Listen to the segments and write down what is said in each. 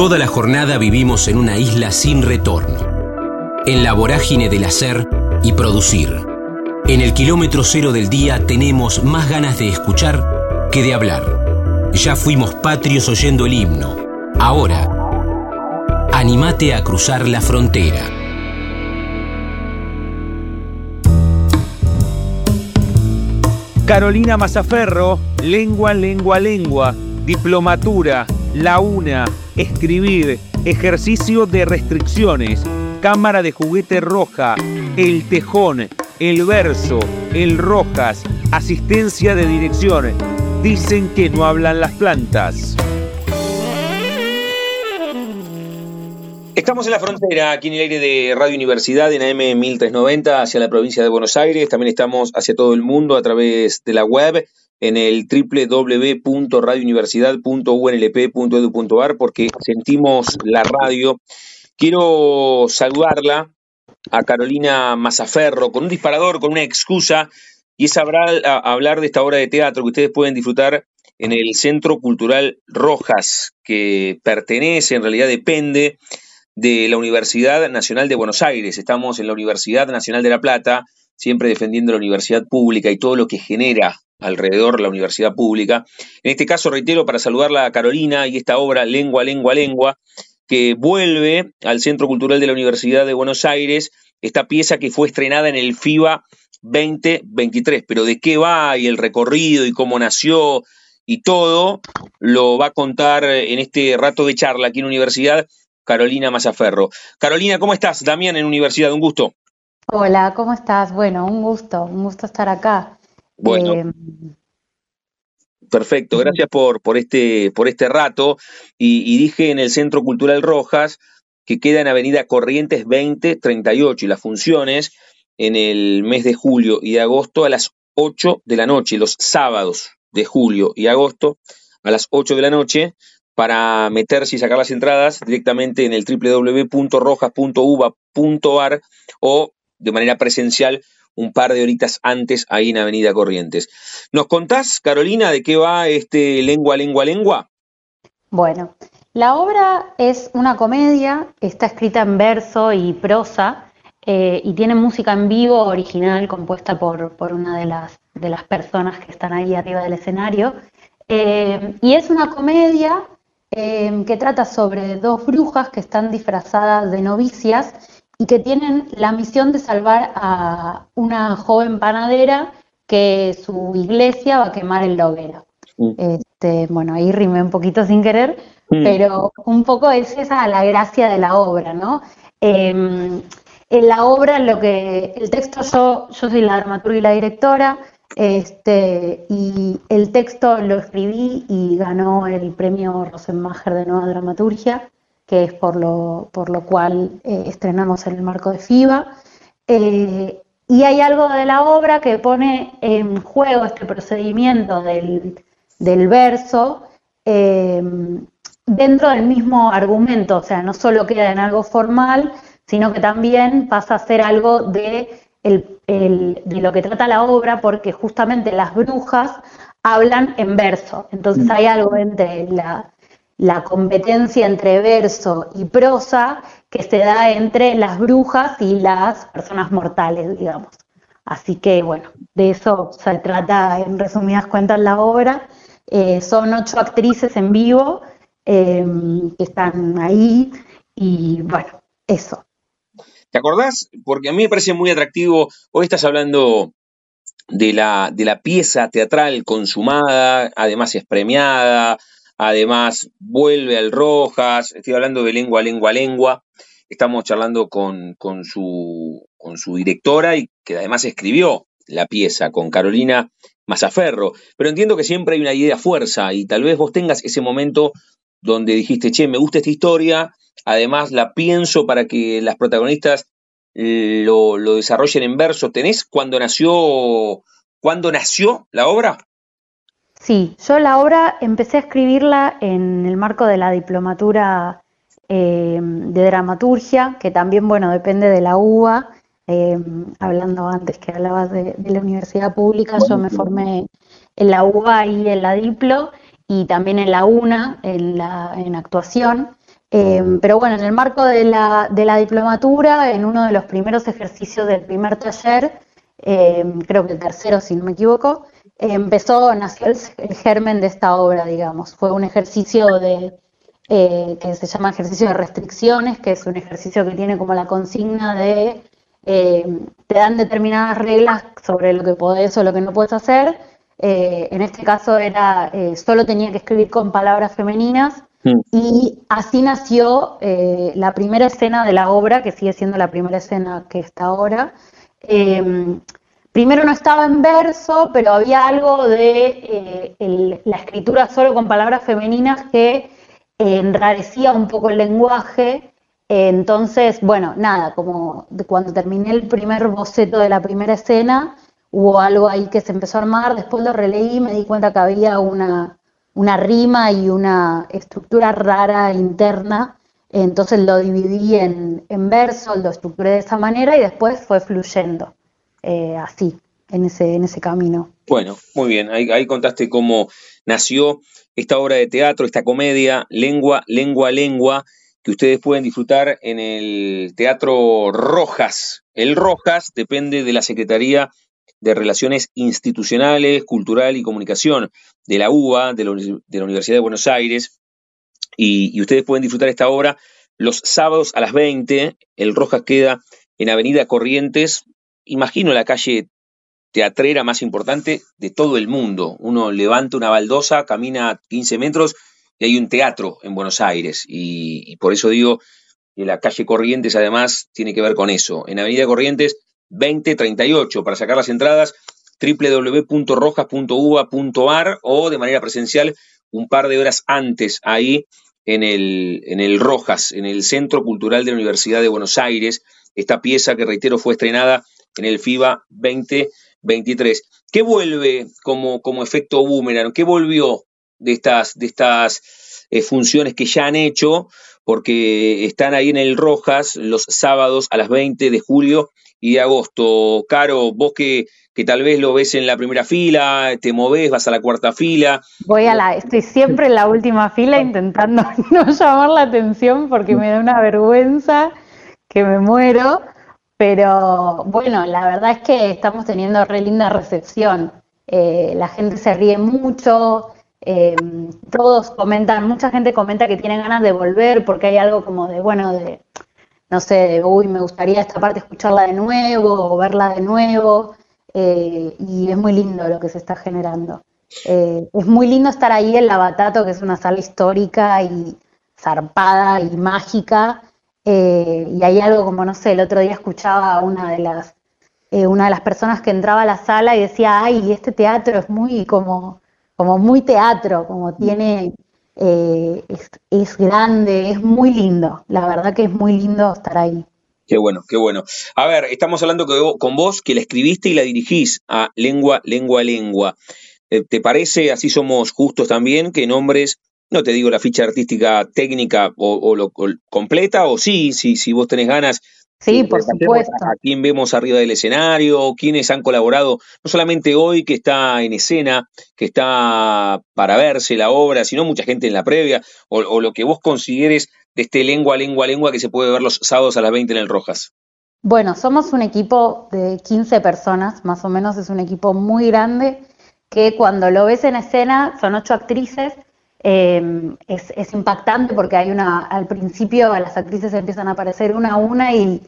Toda la jornada vivimos en una isla sin retorno, en la vorágine del hacer y producir. En el kilómetro cero del día tenemos más ganas de escuchar que de hablar. Ya fuimos patrios oyendo el himno. Ahora, animate a cruzar la frontera. Carolina Mazaferro, lengua, lengua, lengua, diplomatura, la una, escribir, ejercicio de restricciones, cámara de juguete roja, el tejón, el verso, el rojas, asistencia de dirección. Dicen que no hablan las plantas. Estamos en la frontera, aquí en el aire de Radio Universidad, en AM 1390, hacia la provincia de Buenos Aires. También estamos hacia todo el mundo a través de la web, en el www.radiouniversidad.unlp.edu.ar, porque sentimos la radio. Quiero saludarla a Carolina Mazaferro con un disparador, con una excusa, y es hablar, hablar de esta obra de teatro que ustedes pueden disfrutar en el Centro Cultural Rojas, que pertenece, en realidad depende de la Universidad Nacional de Buenos Aires. Estamos en la Universidad Nacional de La Plata, siempre defendiendo la universidad pública y todo lo que genera alrededor la universidad pública. En este caso, reitero, para saludarla a Carolina y esta obra Lengua, Lengua, Lengua, que vuelve al Centro Cultural de la Universidad de Buenos Aires, esta pieza que fue estrenada en el FIBA 2023. Pero de qué va y el recorrido y cómo nació y todo, lo va a contar en este rato de charla aquí en Universidad Carolina Mazaferro. Carolina, ¿cómo estás? Damián en Universidad, un gusto. Hola, ¿cómo estás? Bueno, un gusto, un gusto estar acá. Bueno. Eh, perfecto, gracias por, por, este, por este rato. Y, dije en el Centro Cultural Rojas que queda en Avenida Corrientes 2038 y las funciones en el mes de julio y de agosto a las 8 de la noche, los sábados de julio y agosto a las 8 de la noche para meterse y sacar las entradas directamente en el www.rojas.uva.ar o de manera presencial un par de horitas antes ahí en Avenida Corrientes. ¿Nos contás, Carolina, de qué va este Lengua, Lengua, Lengua? Bueno, la obra es una comedia, está escrita en verso y prosa eh, y tiene música en vivo original compuesta por, por una de las, de las personas que están ahí arriba del escenario. Eh, y es una comedia Em, que trata sobre dos brujas que están disfrazadas de novicias y que tienen la misión de salvar a una joven panadera que su iglesia va a quemar en la hoguera. Mm. Este, bueno, ahí rimé un poquito sin querer, mm. pero un poco es esa la gracia de la obra, ¿no? Em, en la obra, lo que el texto yo, yo soy la dramaturga y la directora, este, y el texto lo escribí y ganó el premio Rosenmacher de Nueva Dramaturgia, que es por lo, por lo cual eh, estrenamos en el marco de FIBA. Eh, y hay algo de la obra que pone en juego este procedimiento del, verso eh, dentro del mismo argumento, o sea, no solo queda en algo formal, sino que también pasa a ser algo de de lo que trata la obra, porque justamente las brujas hablan en verso. Entonces mm. hay algo entre la, competencia entre verso y prosa que se da entre las brujas y las personas mortales, digamos. Así que bueno, de eso se trata en resumidas cuentas la obra. Eh, son ocho actrices en vivo eh, que están ahí y bueno, eso. ¿Te acordás? Porque a mí me parece muy atractivo, hoy estás hablando de la, de la pieza teatral consumada, además es premiada, además vuelve al Rojas, estoy hablando de lengua, lengua, lengua, estamos charlando con, con, su, con su directora y que además escribió la pieza con Carolina Mazaferro, pero entiendo que siempre hay una idea fuerza y tal vez vos tengas ese momento donde dijiste, che, me gusta esta historia, Además, la pienso para que las protagonistas eh, lo, desarrollen en verso. ¿Tenés cuándo nació, cuándo nació la obra? Sí, yo la obra empecé a escribirla en el marco de la diplomatura eh, de dramaturgia, que también, bueno, depende de la UBA. Eh, hablando antes que hablabas de, la universidad pública, yo me formé en la UBA y en la Diplo, y también en la UNA, en, la, en actuación. pero bueno, en el marco de la, de la diplomatura, en uno de los primeros ejercicios del primer taller, creo que el tercero si no me equivoco, empezó, nació el, germen de esta obra, digamos. Fue un ejercicio de, eh, que se llama ejercicio de restricciones, que es un ejercicio que tiene como la consigna de eh, te dan determinadas reglas sobre lo que podés o lo que no puedes hacer. Eh, en este caso era solo tenía que escribir con palabras femeninas mm. y así nació la primera escena de la obra, que sigue siendo la primera escena que está ahora primero no estaba en verso, pero había algo de eh, la escritura solo con palabras femeninas que enrarecía un poco el lenguaje. entonces, bueno, nada, como cuando terminé el primer boceto de la primera escena, hubo algo ahí que se empezó a armar, después lo releí y me di cuenta que había una, una rima y una estructura rara interna, entonces lo dividí en, en verso, lo estructuré de esa manera y después fue fluyendo. Eh, así, en ese, en ese camino. Bueno, muy bien, ahí, contaste cómo nació esta obra de teatro, esta comedia, Lengua, Lengua, Lengua, que ustedes pueden disfrutar en el Teatro Rojas. El Rojas depende de la Secretaría de Relaciones Institucionales, Cultural y Comunicación de la UBA, de la, Universidad de Buenos Aires, y, ustedes pueden disfrutar esta obra los sábados a las 20. El Rojas queda en Avenida Corrientes, imagino la calle teatrera más importante de todo el mundo. Uno levanta una baldosa, camina 15 metros y hay un teatro en Buenos Aires. Y, por eso digo que la calle Corrientes además tiene que ver con eso. En Avenida Corrientes 2038, para sacar las entradas www.rojas.uva.ar o de manera presencial un par de horas antes ahí en el, en el Rojas, en el Centro Cultural de la Universidad de Buenos Aires. Esta pieza que reitero fue estrenada en el FIBA 2023. ¿Qué vuelve como, como efecto boomerang? ¿Qué volvió de estas, de estas eh, funciones que ya han hecho? Porque están ahí en el Rojas los sábados a las 20 de julio y de agosto. Caro, vos que, que tal vez lo ves en la primera fila, te movés, vas a la cuarta fila. Voy a la, estoy siempre en la última fila intentando no llamar la atención porque me da una vergüenza que me muero. Pero bueno, la verdad es que estamos teniendo re linda recepción. Eh, la gente se ríe mucho, eh, todos comentan, mucha gente comenta que tienen ganas de volver porque hay algo como de, bueno, de, no sé, de, uy, me gustaría esta parte escucharla de nuevo o verla de nuevo. Eh, y es muy lindo lo que se está generando. es muy lindo estar ahí en La Batato, que es una sala histórica y zarpada y mágica, eh, y hay algo como, no sé, el otro día escuchaba a una de las, eh, una de las personas que entraba a la sala y decía, ay, este teatro es muy como, como muy teatro, como tiene, eh, es, grande, es muy lindo, la verdad que es muy lindo estar ahí. Qué bueno, qué bueno. A ver, estamos hablando con vos que la escribiste y la dirigís a Lengua, Lengua, Lengua. ¿Te parece, así somos justos también, que nombres no te digo la ficha artística técnica o, lo completa, o sí, sí, si vos tenés ganas. Sí, por supuesto. A, quién vemos arriba del escenario, quiénes han colaborado, no solamente hoy que está en escena, que está para verse la obra, sino mucha gente en la previa, o, lo que vos consideres de este lengua, lengua, lengua que se puede ver los sábados a las 20 en el Rojas. Bueno, somos un equipo de 15 personas, más o menos es un equipo muy grande, que cuando lo ves en escena son ocho actrices Em, es, impactante porque hay una, al principio las actrices empiezan a aparecer una a una y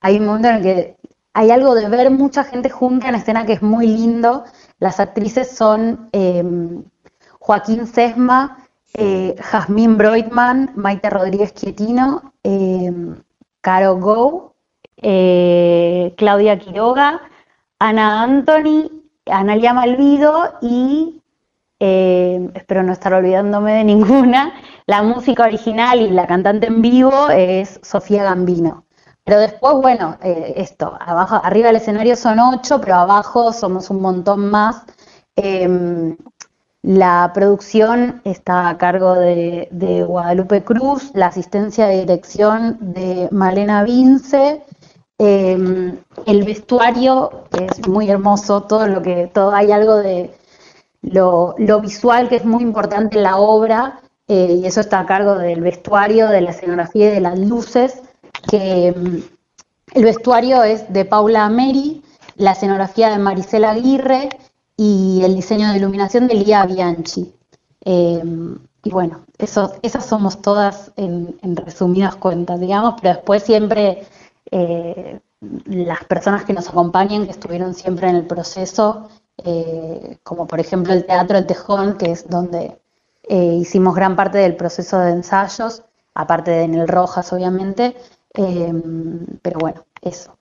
hay un momento en el que hay algo de ver mucha gente junta en escena que es muy lindo. Las actrices son em, Joaquín Sesma, eh, Jazmín Broitman, Maite Rodríguez Quietino, em, Caro Go, eh, Claudia Quiroga, Ana Anthony, Analia Malvido y eh, espero no estar olvidándome de ninguna, la música original y la cantante en vivo es Sofía Gambino. Pero después, bueno, eh, esto, abajo, arriba del escenario son ocho, pero abajo somos un montón más. Em, la producción está a cargo de, Guadalupe Cruz, la asistencia de dirección de Malena Vince, em, el vestuario es muy hermoso, todo lo que, todo hay algo de lo, visual que es muy importante en la obra, y eso está a cargo del vestuario, de la escenografía y de las luces, que mm, el vestuario es de Paula Meri, la escenografía de Marisela Aguirre y el diseño de iluminación de Lía Bianchi. y bueno, esas somos todas en, resumidas cuentas, digamos, pero después siempre las personas que nos acompañan, que estuvieron siempre en el proceso, eh, como por ejemplo el Teatro El Tejón, que es donde eh, hicimos gran parte del proceso de ensayos, aparte de en el Rojas, obviamente, eh, pero bueno, eso.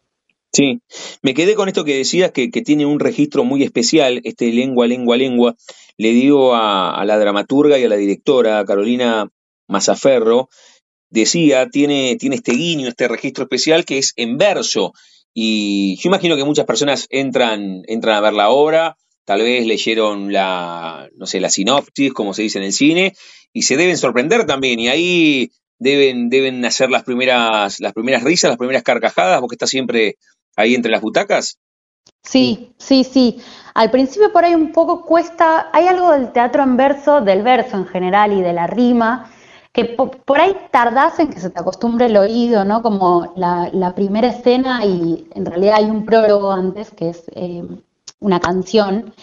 Sí, me quedé con esto que decías, que, tiene un registro muy especial, este lengua, lengua, lengua. Le digo a, la dramaturga y a la directora, Carolina Mazaferro, decía, tiene, tiene este guiño, este registro especial que es en verso. Y yo imagino que muchas personas entran, entran a ver la obra, tal vez leyeron la, no sé, la sinopsis, como se dice en el cine, y se deben sorprender también. Y ahí deben, deben hacer las primeras, las primeras risas, las primeras carcajadas, porque está siempre ahí entre las butacas. Sí, sí, sí. Al principio por ahí un poco cuesta, hay algo del teatro en verso, del verso en general y de la rima, que por, ahí tardás en que se te acostumbre el oído, ¿no? Como la, primera escena y en realidad hay un prólogo antes, que es eh, una canción,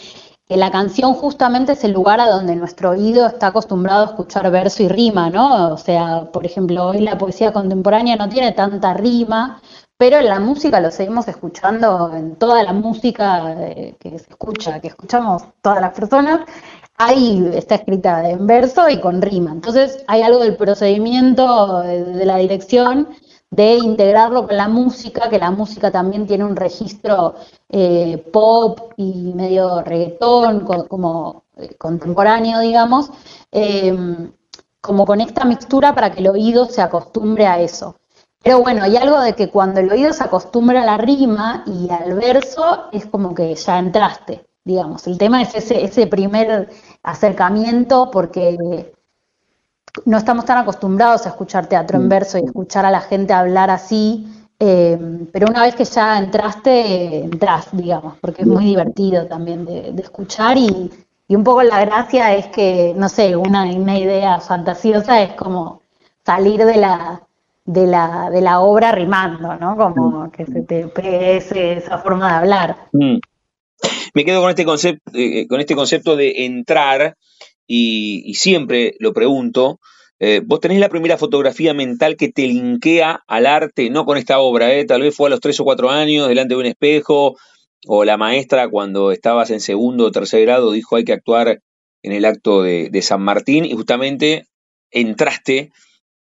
que la canción justamente es el lugar a donde nuestro oído está acostumbrado a escuchar verso y rima, ¿no? O sea, por ejemplo, hoy la poesía contemporánea no tiene tanta rima, pero en la música lo seguimos escuchando, en toda la música eh, que se escucha, que escuchamos todas las personas, ahí está escrita en verso y con rima. Entonces hay algo del procedimiento de la dirección de integrarlo con la música, que la música también tiene un registro eh, pop y medio reggaetón, como eh, contemporáneo, digamos, em, como con esta mixtura para que el oído se acostumbre a eso. Pero bueno, hay algo de que cuando el oído se acostumbra a la rima y al verso, es como que ya entraste digamos. El tema es ese, ese primer acercamiento porque no estamos tan acostumbrados a escuchar teatro en mm. verso y escuchar a la gente hablar así, eh, pero una vez que ya entraste, entras, digamos, porque es muy divertido también de, escuchar y, un poco la gracia es que, no sé, una, una idea fantasiosa es como salir de la, de la, de la obra rimando, ¿no? Como mm. que se te pegue esa forma de hablar. Me quedo con este concepto, eh, eh, con este concepto de entrar y, siempre lo pregunto. Eh, vos tenés la primera fotografía mental que te linkea al arte, no con esta obra, tal vez fue a los tres o cuatro años, delante de un espejo, o la maestra cuando estabas en segundo o tercer grado dijo hay que actuar en el acto de, San Martín y justamente entraste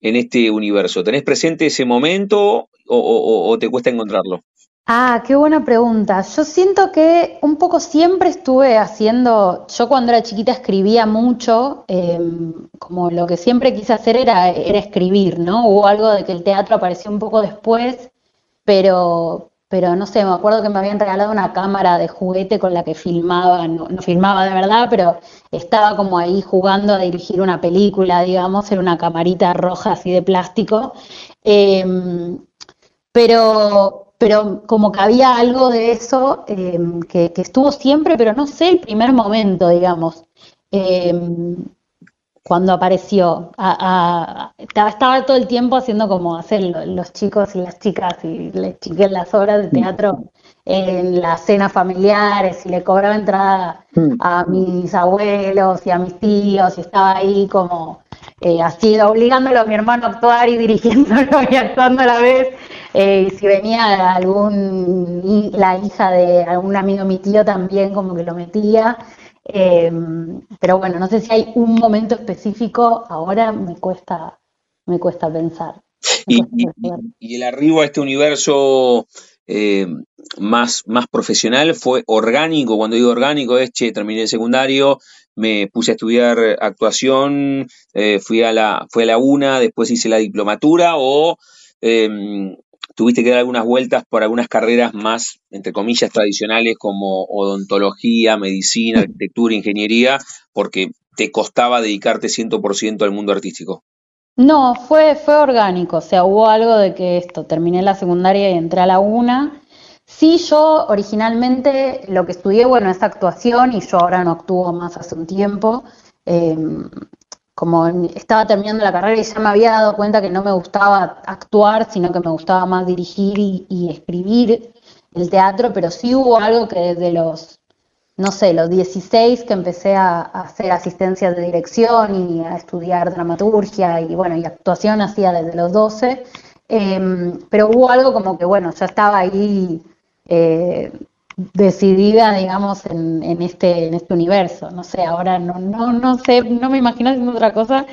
en este universo. ¿Tenés presente ese momento o te cuesta encontrarlo? Ah, qué buena pregunta. Yo siento que un poco siempre estuve haciendo, yo cuando era chiquita escribía mucho, em, como lo que siempre quise hacer era, escribir, ¿no? Hubo algo de que el teatro apareció un poco después, pero, pero no sé, me acuerdo que me habían regalado una cámara de juguete con la que filmaba, no, filmaba de verdad, pero estaba como ahí jugando a dirigir una película, digamos, en una camarita roja así de plástico. Em, pero pero como que había algo de eso em, que, estuvo siempre, pero no sé el primer momento, digamos, em, cuando apareció. estaba, todo el tiempo haciendo como hacen los chicos y las chicas y les chiqué las obras de teatro en las cenas familiares y le cobraba entrada mm. a mis abuelos y a mis tíos y estaba ahí como eh, así obligándolo a mi hermano a actuar y dirigiéndolo y actuando a la vez. Eh, si venía algún la hija de algún amigo mi tío también como que lo metía. Eh, pero bueno, no sé si hay un momento específico, ahora me cuesta, me cuesta pensar. y, el arribo a este universo eh, más, más profesional fue orgánico. Cuando digo orgánico es, che, terminé el secundario, me puse a estudiar actuación, fui, a la, fui a la UNA, después hice la diplomatura o tuviste que dar algunas vueltas por algunas carreras más, entre comillas, tradicionales como odontología, medicina, arquitectura, ingeniería, porque te costaba dedicarte 100% al mundo artístico. No, fue, fue orgánico, o sea, hubo algo de que esto, terminé la secundaria y entré a la UNA. Sí, yo originalmente lo que estudié, bueno, es actuación y yo ahora no actúo más hace un tiempo. Em, como estaba terminando la carrera y ya me había dado cuenta que no me gustaba actuar, sino que me gustaba más dirigir y, escribir el teatro, pero sí hubo algo que desde los, no sé, los 16 que empecé a, hacer asistencia de dirección y a estudiar dramaturgia y bueno, y actuación hacía desde los 12, em, pero hubo algo como que bueno, ya estaba ahí eh, decidida, digamos, en, en, este, en este universo. No sé, ahora no, no, no sé, no me imagino haciendo otra cosa,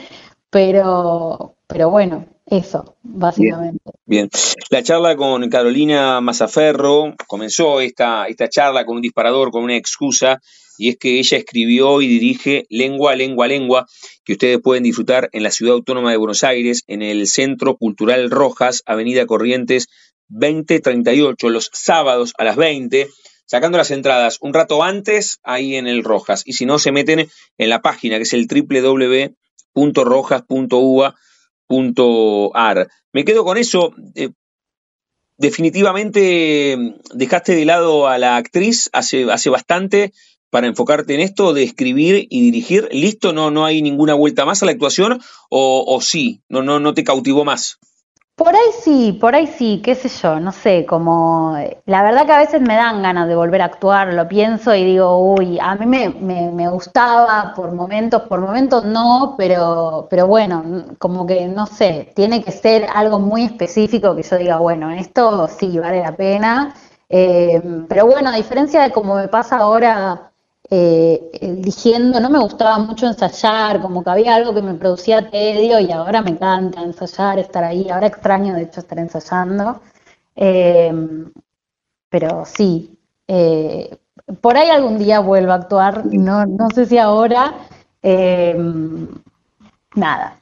pero, pero bueno, eso, básicamente. Bien, La charla con Carolina Mazaferro comenzó esta, esta charla con un disparador, con una excusa, y es que ella escribió y dirige Lengua, Lengua, Lengua, que ustedes pueden disfrutar en la Ciudad Autónoma de Buenos Aires, en el Centro Cultural Rojas, Avenida Corrientes 2038, los sábados a las 20 sacando las entradas un rato antes ahí en el Rojas. Y si no, se meten en la página que es el www.rojas.ua.ar. Me quedo con eso. Eh, definitivamente mm, dejaste de lado a la actriz hace, hace bastante para enfocarte en esto de escribir y dirigir. ¿Listo? ¿No, no hay ninguna vuelta más a la actuación? ¿O, o sí? ¿No, no, ¿No te cautivó más? Por ahí sí, por ahí sí, qué sé yo, no sé, como la verdad que a veces me dan ganas de volver a actuar, lo pienso y digo, uy, a mí me, me, gustaba por momentos, por momentos no, pero, pero bueno, como que no sé, tiene que ser algo muy específico que yo diga, bueno, esto sí vale la pena, eh, pero bueno, a diferencia de como me pasa ahora eh, eligiendo, no me gustaba mucho ensayar, como que había algo que me producía tedio y ahora me encanta ensayar, estar ahí, ahora extraño de hecho estar ensayando, em, pero sí, eh, por ahí algún día vuelvo a actuar, no, no sé si ahora, nada.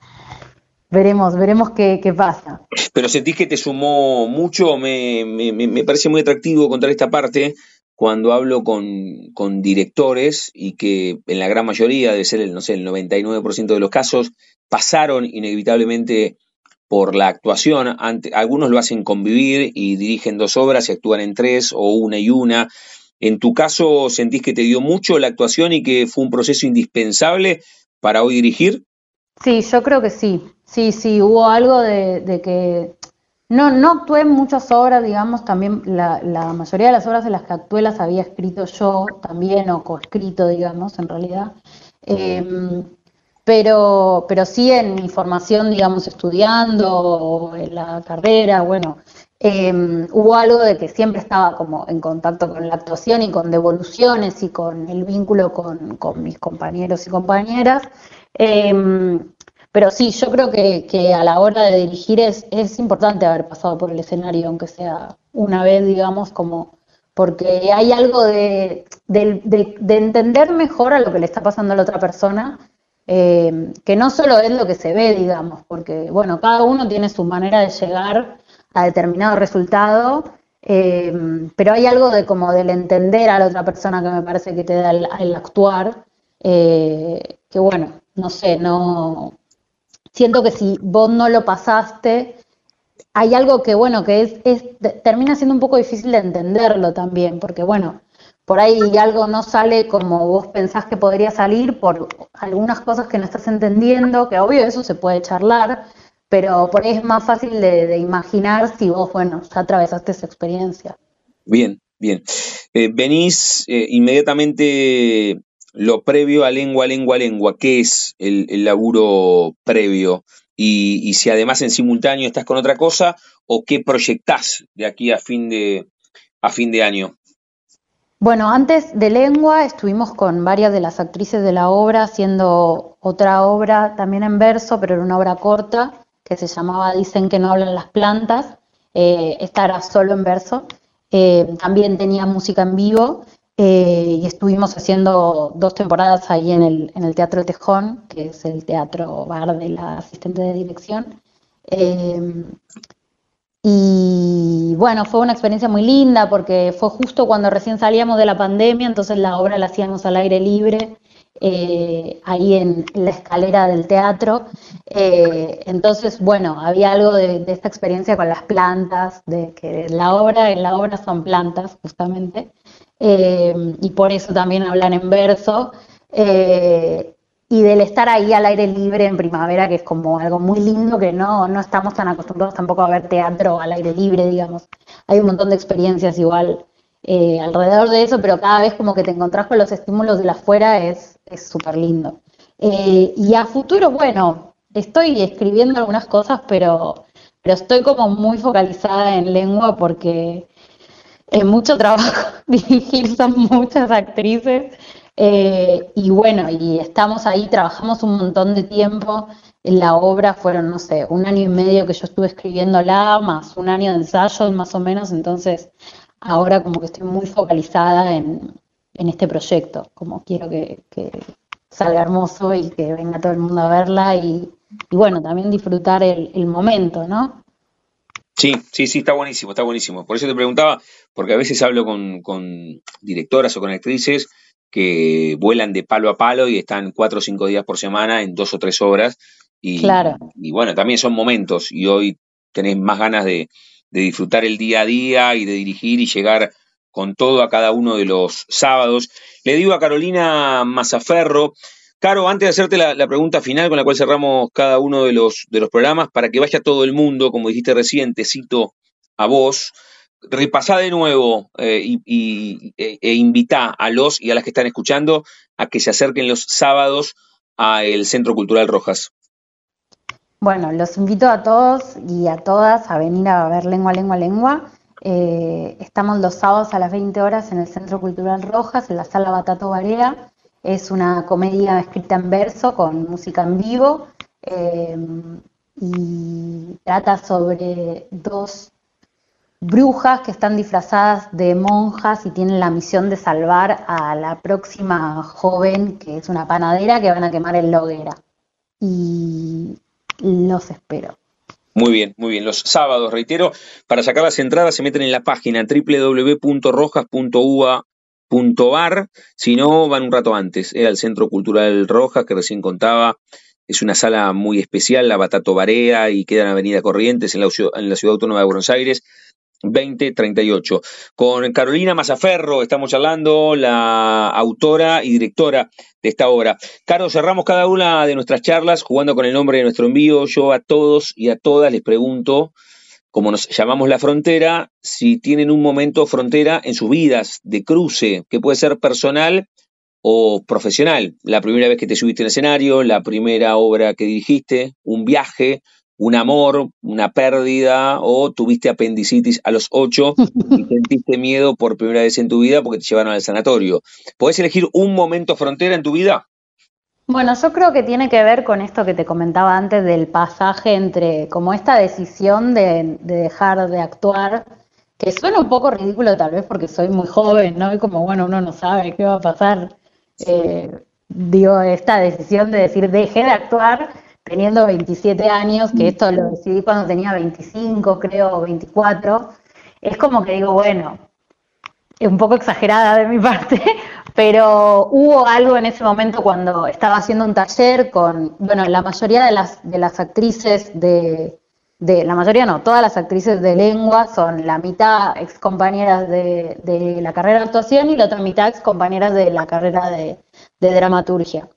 Veremos, veremos qué, pasa. Pero sentís que te sumó mucho, me, me, me parece muy atractivo contar esta parte, cuando hablo con, directores y que en la gran mayoría, debe ser el, no sé, el 99% de los casos, pasaron inevitablemente por la actuación. algunos lo hacen convivir y dirigen dos obras y actúan en tres o una y una. En tu caso, ¿sentís que te dio mucho la actuación y que fue un proceso indispensable para hoy dirigir? Sí, yo creo que sí. Sí, sí, hubo algo de que no, no actué en muchas obras, digamos, también la, mayoría de las obras en las que actué las había escrito yo también, o coescrito, digamos, en realidad. Em, pero, pero sí en mi formación, digamos, estudiando, o en la carrera, bueno, em, hubo algo de que siempre estaba como en contacto con la actuación y con devoluciones y con el vínculo con, con mis compañeros y compañeras. Em, pero sí, yo creo que, a la hora de dirigir es, es importante haber pasado por el escenario, aunque sea una vez, digamos, como porque hay algo de, entender mejor a lo que le está pasando a la otra persona, eh, que no solo es lo que se ve, digamos, porque, bueno, cada uno tiene su manera de llegar a determinado resultado, eh, pero hay algo de como del entender a la otra persona que me parece que te da el, actuar, eh, que bueno, no sé, no, siento que si vos no lo pasaste, hay algo que, bueno, que es, termina siendo un poco difícil de entenderlo también, porque, bueno, por ahí algo no sale como vos pensás que podría salir por algunas cosas que no estás entendiendo, que obvio eso se puede charlar, pero por ahí es más fácil de, imaginar si vos, bueno, ya atravesaste esa experiencia. Bien, bien. Eh, venís eh, inmediatamente lo previo a lengua, lengua, lengua, ¿qué es el, laburo previo? Y, si además en simultáneo estás con otra cosa, o qué proyectás de aquí a fin de, a fin de año. Bueno, antes de lengua estuvimos con varias de las actrices de la obra haciendo otra obra también en verso, pero era una obra corta que se llamaba Dicen que no hablan las plantas. Eh, esta era solo en verso. Eh, también tenía música en vivo eh, y estuvimos haciendo dos temporadas ahí en el, en el Teatro Tejón, que es el teatro bar de la asistente de dirección. Eh, y bueno, fue una experiencia muy linda porque fue justo cuando recién salíamos de la pandemia, entonces la obra la hacíamos al aire libre, eh, ahí en, la escalera del teatro. entonces, bueno, había algo de, de, esta experiencia con las plantas, de que la obra, en la obra son plantas, justamente. Eh, y por eso también hablan en verso. Eh, y del estar ahí al aire libre en primavera, que es como algo muy lindo, que no, no estamos tan acostumbrados tampoco a ver teatro al aire libre, digamos. Hay un montón de experiencias igual eh, alrededor de eso, pero cada vez como que te encontrás con los estímulos de la afuera es súper lindo. Y a futuro, bueno, estoy escribiendo algunas cosas, pero, pero estoy como muy focalizada en lengua porque es mucho trabajo dirigir, son muchas actrices. Eh, y bueno, y estamos ahí, trabajamos un montón de tiempo en la obra, fueron, no sé, un año y medio que yo estuve escribiéndola, más un año de ensayos más o menos, entonces ahora como que estoy muy focalizada en, este proyecto, como quiero que, salga hermoso y que venga todo el mundo a verla y, bueno, también disfrutar el momento, ¿no? Sí, sí, sí, está buenísimo, está buenísimo. Por eso te preguntaba, porque a veces hablo con, directoras o con actrices que vuelan de palo a palo y están cuatro o cinco días por semana en dos o tres horas. Y, claro. y bueno, también son momentos y hoy tenés más ganas de, de disfrutar el día a día y de dirigir y llegar con todo a cada uno de los sábados. Le digo a Carolina Mazaferro, Caro, antes de hacerte la, pregunta final con la cual cerramos cada uno de los, de los programas, para que vaya todo el mundo, como dijiste recién, cito a vos, repasá de nuevo eh, y, e, e, invita a los y a las que están escuchando a que se acerquen los sábados al Centro Cultural Rojas. Bueno, los invito a todos y a todas a venir a ver Lengua, Lengua, Lengua. Eh, estamos los sábados a las 20 horas en el Centro Cultural Rojas, en la sala Batato Barea. Es una comedia escrita en verso con música en vivo eh, y trata sobre dos brujas que están disfrazadas de monjas y tienen la misión de salvar a la próxima joven que es una panadera que van a quemar en la hoguera. Y los espero. Muy bien, muy bien. Los sábados, reitero, para sacar las entradas se meten en la página www.rojas.ua bar, si no, van un rato antes. Era el Centro Cultural Rojas que recién contaba. Es una sala muy especial, la Batato Barea, y queda en Avenida Corrientes, en la, en la Ciudad Autónoma de Buenos Aires. 2038. Con Carolina Mazaferro estamos charlando, la autora y directora de esta obra. Caro, cerramos cada una de nuestras charlas jugando con el nombre de nuestro envío. Yo a todos y a todas les pregunto como nos llamamos la frontera, si tienen un momento frontera en sus vidas de cruce, que puede ser personal o profesional. La primera vez que te subiste en escenario, la primera obra que dirigiste, un viaje, un amor, una pérdida o tuviste apendicitis a los ocho y sentiste miedo por primera vez en tu vida porque te llevaron al sanatorio. ¿Podés elegir un momento frontera en tu vida? Bueno, yo creo que tiene que ver con esto que te comentaba antes del pasaje entre como esta decisión de, dejar de actuar, que suena un poco ridículo tal vez porque soy muy joven, ¿no? Y como, bueno, uno no sabe qué va a pasar. Eh, digo, esta decisión de decir, dejé de actuar teniendo 27 años, que esto lo decidí cuando tenía 25, creo, o 24, es como que digo, bueno, es un poco exagerada de mi parte, pero hubo algo en ese momento cuando estaba haciendo un taller con, bueno, la mayoría de las, de las actrices de, de, la mayoría no, todas las actrices de lengua son la mitad ex compañeras de, de la carrera de actuación y la otra mitad ex compañeras de la carrera de, de dramaturgia.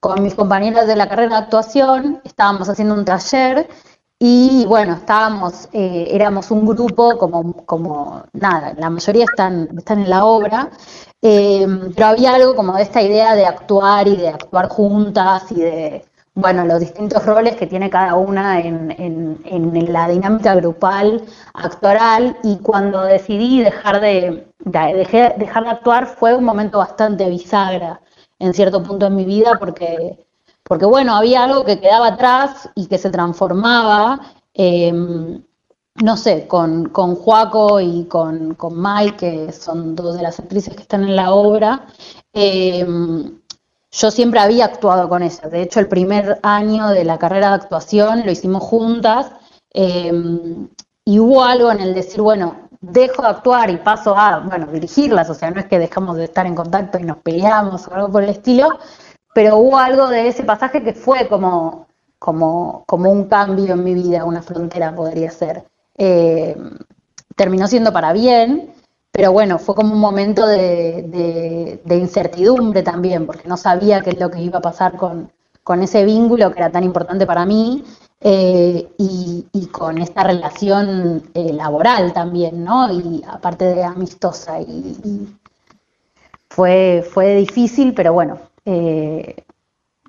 Con mis compañeras de la carrera de actuación estábamos haciendo un taller y bueno, estábamos, eh, éramos un grupo como, como, nada, la mayoría están, están en la obra, eh, pero había algo como de esta idea de actuar y de actuar juntas y de, bueno, los distintos roles que tiene cada una en, en, la dinámica grupal actoral. Y cuando decidí dejar de, de, dejar de actuar fue un momento bastante bisagra en cierto punto en mi vida porque porque bueno, había algo que quedaba atrás y que se transformaba, em, no sé, con, con Joaco y con, con Mike, que son dos de las actrices que están en la obra, em, yo siempre había actuado con ellas. De hecho, el primer año de la carrera de actuación lo hicimos juntas em, y hubo algo en el decir, bueno, dejo de actuar y paso a, bueno, dirigirlas, o sea, no es que dejamos de estar en contacto y nos peleamos o algo por el estilo, pero hubo algo de ese pasaje que fue como, como, como un cambio en mi vida, una frontera podría ser. Eh, terminó siendo para bien, pero bueno, fue como un momento de, incertidumbre también, porque no sabía qué es lo que iba a pasar con, con ese vínculo que era tan importante para mí eh, y, con esta relación eh, laboral también, ¿no? Y aparte de amistosa. Y, fue, fue difícil, pero bueno, eh,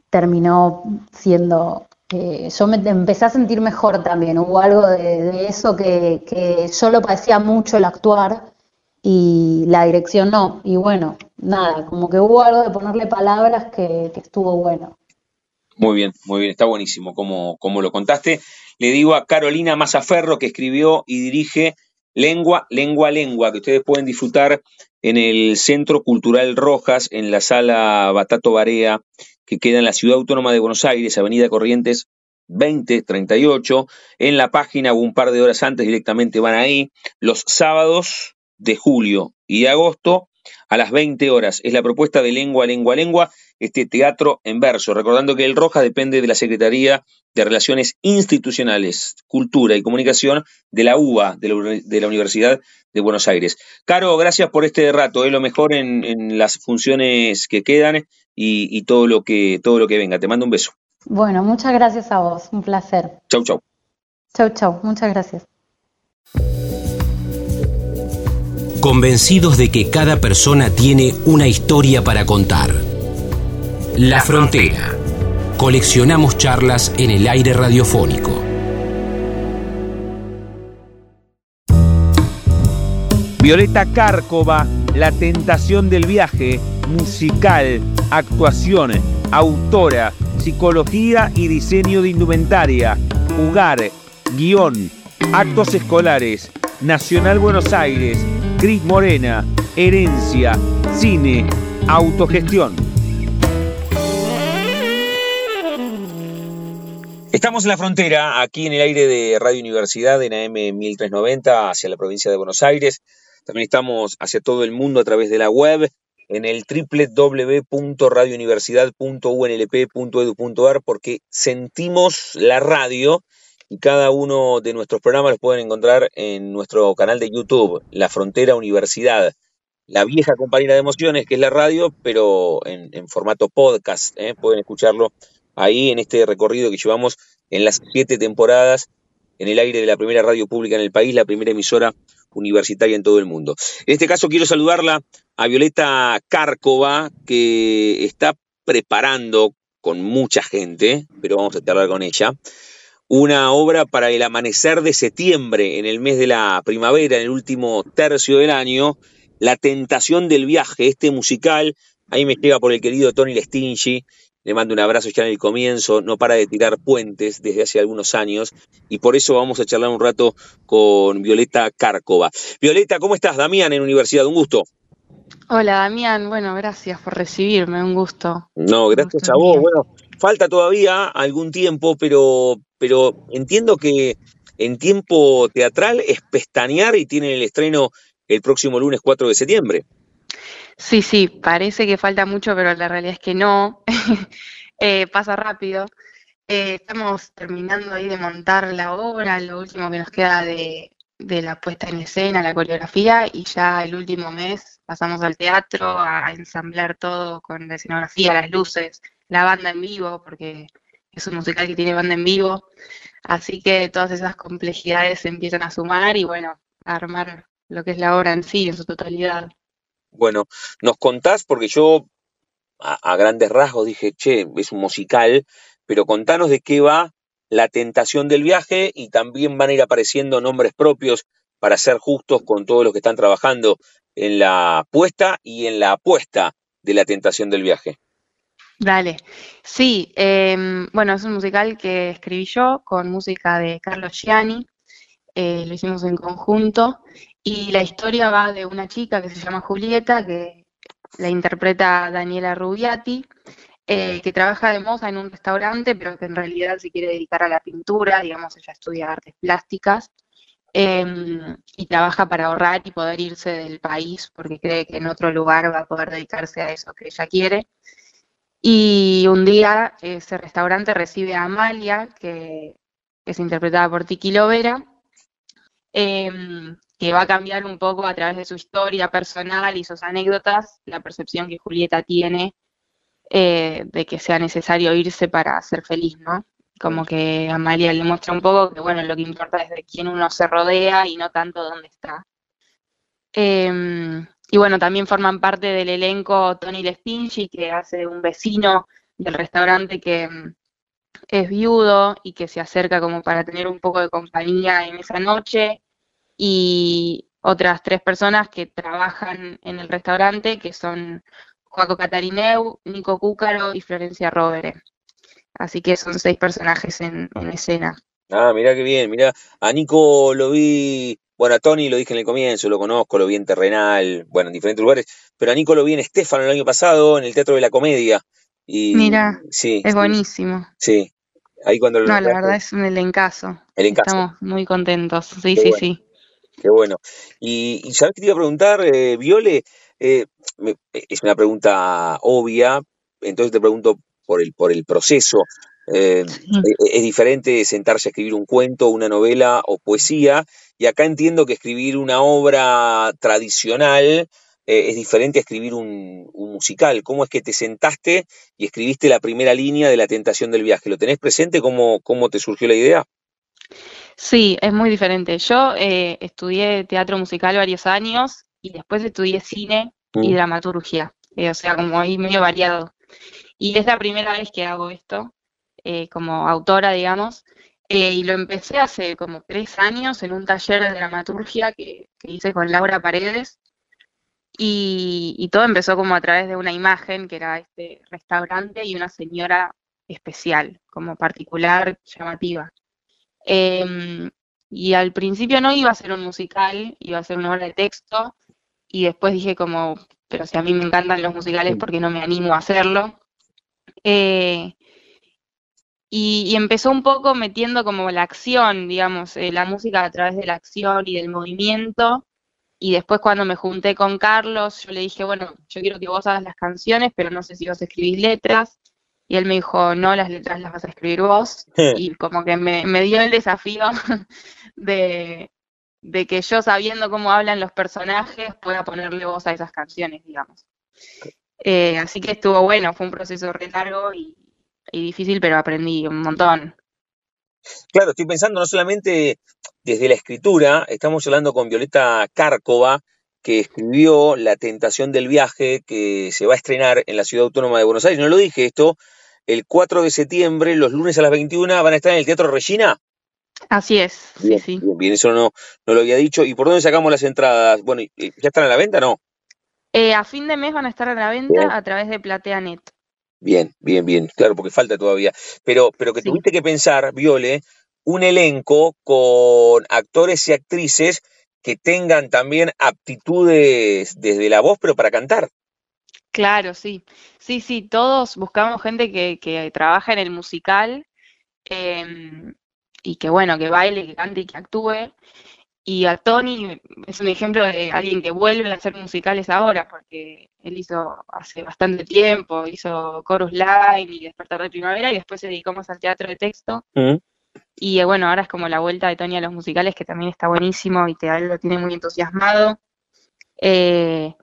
terminó siendo... yo me empecé a sentir mejor también, hubo algo de, eso que, que yo mucho el actuar y la dirección no. Y bueno, nada, como que hubo algo de ponerle palabras que estuvo bueno. Muy bien, muy bien, está buenísimo como, como lo contaste. Le digo a Carolina Mazaferro que escribió y dirige Lengua, Lengua, Lengua, que ustedes pueden disfrutar en el Centro Cultural Rojas, en la sala Batato Barea, que queda en la Ciudad Autónoma de Buenos Aires, Avenida Corrientes 2038. En la página, un par de horas antes directamente van ahí. Los sábados de julio y agosto a las 20 horas. Es la propuesta de Lengua, Lengua, Lengua este teatro en verso, recordando que el Roja depende de la Secretaría de Relaciones Institucionales, Cultura y Comunicación de la UBA, de la, Universidad de Buenos Aires. Caro, gracias por este rato, es lo mejor en, las funciones que quedan y, todo, lo que, todo lo que venga. Te mando un beso. Bueno, muchas gracias a vos, un placer. Chau, chau. Chau, chau, muchas gracias. Convencidos de que cada persona tiene una historia para contar la Frontera. Coleccionamos charlas en el aire radiofónico. Violeta Cárcova, La tentación del viaje, musical, actuación, autora, psicología y diseño de indumentaria, jugar, guion, actos escolares, Nacional Buenos Aires, Cris Morena, herencia, cine, autogestión. Estamos en la frontera, aquí en el aire de Radio Universidad, en AM 1390, hacia la provincia de Buenos Aires. También estamos hacia todo el mundo a través de la web, en el www.radiouniversidad.unlp.edu.ar, porque sentimos la radio y cada uno de nuestros programas los pueden encontrar en nuestro canal de YouTube, La Frontera Universidad. La vieja compañera de emociones, que es la radio, pero en, formato podcast. ¿eh? Pueden escucharlo ahí en este recorrido que llevamos en las siete temporadas en el aire de la primera radio pública en el país, la primera emisora universitaria en todo el mundo. En este caso quiero saludarla a Violeta Cárcova, que está preparando con mucha gente, pero vamos a charlar con ella, una obra para el amanecer de septiembre, en el mes de la primavera, en el último tercio del año, La tentación del viaje, este musical, ahí me llega por el querido Tony Lestingi, le mando un abrazo ya en el comienzo, no para de tirar puentes desde hace algunos años y por eso vamos a charlar un rato con Violeta Cárcova. Violeta, ¿cómo estás? Damián en Universidad, un gusto. Hola Damián, bueno, gracias por recibirme, un gusto. No, gracias a vos. Bueno, falta todavía algún tiempo, pero, pero entiendo que en tiempo teatral es pestañear y tienen el estreno el próximo lunes 4 de septiembre. Sí, sí, parece que falta mucho, pero la realidad es que no. Eh, pasa rápido. Eh, estamos terminando ahí de montar la obra, lo último que nos queda de, la puesta en escena, la coreografía, y ya el último mes pasamos al teatro a ensamblar todo con la escenografía, las luces, la banda en vivo, porque es un musical que tiene banda en vivo. Así que todas esas complejidades se empiezan a sumar y bueno, a armar lo que es la obra en sí, en su totalidad. Bueno, nos contás, porque yo a, grandes rasgos dije, che, es un musical, pero contanos de qué va la tentación del viaje y también van a ir apareciendo nombres propios para ser justos con todos los que están trabajando en la puesta y en la apuesta de la tentación del viaje. Dale, sí, em, bueno, es un musical que escribí yo con música de Carlos Gianni, eh, lo hicimos en conjunto y la historia va de una chica que se llama Julieta, que la interpreta Daniela Rubiati, eh, que trabaja de moza en un restaurante, pero que en realidad se quiere dedicar a la pintura, digamos, ella estudia artes plásticas, em, y trabaja para ahorrar y poder irse del país, porque cree que en otro lugar va a poder dedicarse a eso que ella quiere. Y un día ese restaurante recibe a Amalia, que es interpretada por Tiki Lovera, em, que va a cambiar un poco a través de su historia personal y sus anécdotas la percepción que Julieta tiene eh, de que sea necesario irse para ser feliz, ¿no? Como que Amalia le muestra un poco que, bueno, lo que importa es de quién uno se rodea y no tanto dónde está. Em, y bueno, también forman parte del elenco Tony Lespinchi, que hace un vecino del restaurante que mm, es viudo y que se acerca como para tener un poco de compañía en esa noche. Y otras tres personas que trabajan en el restaurante, que son Joaco Catarineu, Nico Cúcaro y Florencia Rovere. Así que son seis personajes en, escena. Ah, mira qué bien, mira, a Nico lo vi, bueno, a Tony lo dije en el comienzo, lo conozco, lo vi en Terrenal, bueno, en diferentes lugares, pero a Nico lo vi en Estefano el año pasado, en el Teatro de la Comedia. Y, mira, sí, es buenísimo. Sí, ahí cuando lo No, la verdad es un elencazo. Estamos muy contentos, sí, sí, sí. Qué bueno. Y, y ¿sabes qué te iba a preguntar, eh, Viole? Eh, es una pregunta obvia, entonces te pregunto por el, por el proceso. Eh, e, es, diferente sentarse a escribir un cuento, una novela o poesía, y acá entiendo que escribir una obra tradicional eh, es diferente a escribir un, musical. ¿Cómo es que te sentaste y escribiste la primera línea de La tentación del viaje? ¿Lo tenés presente? ¿Cómo, cómo te surgió la idea? Sí, es muy diferente. Yo eh, estudié teatro musical varios años y después estudié cine y mm. dramaturgia, o sea, como ahí medio variado. Y es la primera vez que hago esto eh, como autora, digamos. Eh, y lo empecé hace como tres años en un taller de dramaturgia que, hice con Laura Paredes. Y, todo empezó como a través de una imagen que era este restaurante y una señora especial, como particular, llamativa. Em, y al principio no iba a ser un musical, iba a ser una obra de texto, y después dije como, pero si a mí me encantan los musicales, ¿por qué no me animo a hacerlo? Eh, y, empezó un poco metiendo como la acción, digamos, eh, la música a través de la acción y del movimiento. Y después cuando me junté con Carlos, yo le dije, bueno, yo quiero que vos hagas las canciones, pero no sé si vos escribís letras. Y él me dijo, no, las letras las vas a escribir vos. y como que me, dio el desafío de, que yo sabiendo cómo hablan los personajes pueda ponerle voz a esas canciones, digamos. Eh, así que estuvo bueno, fue un proceso re largo y, difícil, pero aprendí un montón. Claro, estoy pensando no solamente desde la escritura, estamos hablando con Violeta Cárcova, que escribió La tentación del viaje, que se va a estrenar en la Ciudad Autónoma de Buenos Aires. No lo dije esto, el 4 de septiembre, los lunes a las 21, van a estar en el Teatro Regina. Así es, sí, sí. Bien, eso no, no lo había dicho. ¿Y por dónde sacamos las entradas? Bueno, ¿ya están a la venta no? Eh, a fin de mes van a estar a la venta a través de PlateaNet. Bien, bien, bien, claro, porque falta todavía. Pero, pero que tuviste que pensar, Viole, un elenco con actores y actrices que tengan también aptitudes desde la voz, pero para cantar. Claro, sí. Sí, sí, todos buscamos gente que, que trabaja en el musical em, y que, bueno, que baile, que cante y que actúe. Y a Tony es un ejemplo de alguien que vuelve a hacer musicales ahora, porque él hizo hace bastante tiempo, hizo Chorus Line y Despertar de Primavera, y después se dedicó más al teatro de texto. Y eh, bueno, ahora es como la vuelta de Tony a los musicales, que también está buenísimo y te lo tiene muy entusiasmado. Eh,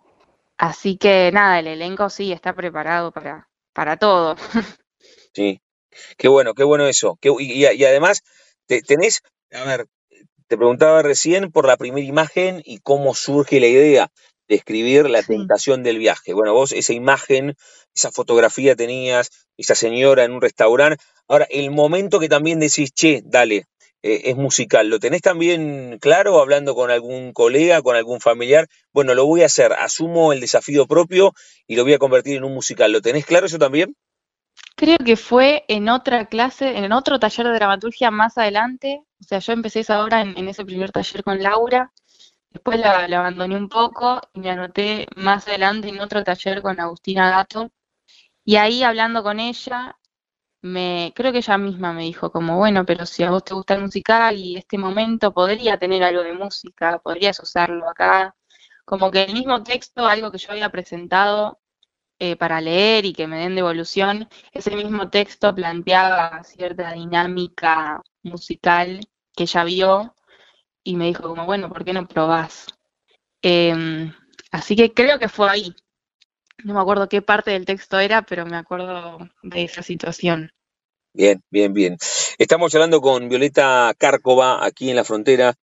así que nada, el elenco sí está preparado para, para todo. Sí, qué bueno, qué bueno eso. y, y, además, tenés, a ver, te preguntaba recién por la primera imagen y cómo surge la idea de escribir La tentación del viaje. Bueno, vos esa imagen, esa fotografía tenías, esa señora en un restaurante. Ahora, el momento que también decís, che, dale, eh, es musical, ¿lo tenés también claro hablando con algún colega, con algún familiar? Bueno, lo voy a hacer, asumo el desafío propio y lo voy a convertir en un musical. ¿Lo tenés claro eso también? Creo que fue en otra clase, en otro taller de dramaturgia más adelante. O sea, yo empecé esa obra en, ese primer taller con Laura, después la, abandoné un poco y me anoté más adelante en otro taller con Agustina Gato. Y ahí hablando con ella, me, creo que ella misma me dijo como, bueno, pero si a vos te gusta el musical y este momento podría tener algo de música, podrías usarlo acá. Como que el mismo texto, algo que yo había presentado eh, para leer y que me den devolución, ese mismo texto planteaba cierta dinámica musical que ella vio y me dijo como, bueno, ¿por qué no probás? Em, así que creo que fue ahí. no me acuerdo qué parte del texto era, pero me acuerdo de esa situación. Bien, bien, bien. Estamos hablando con Violeta Cárcova aquí en la frontera,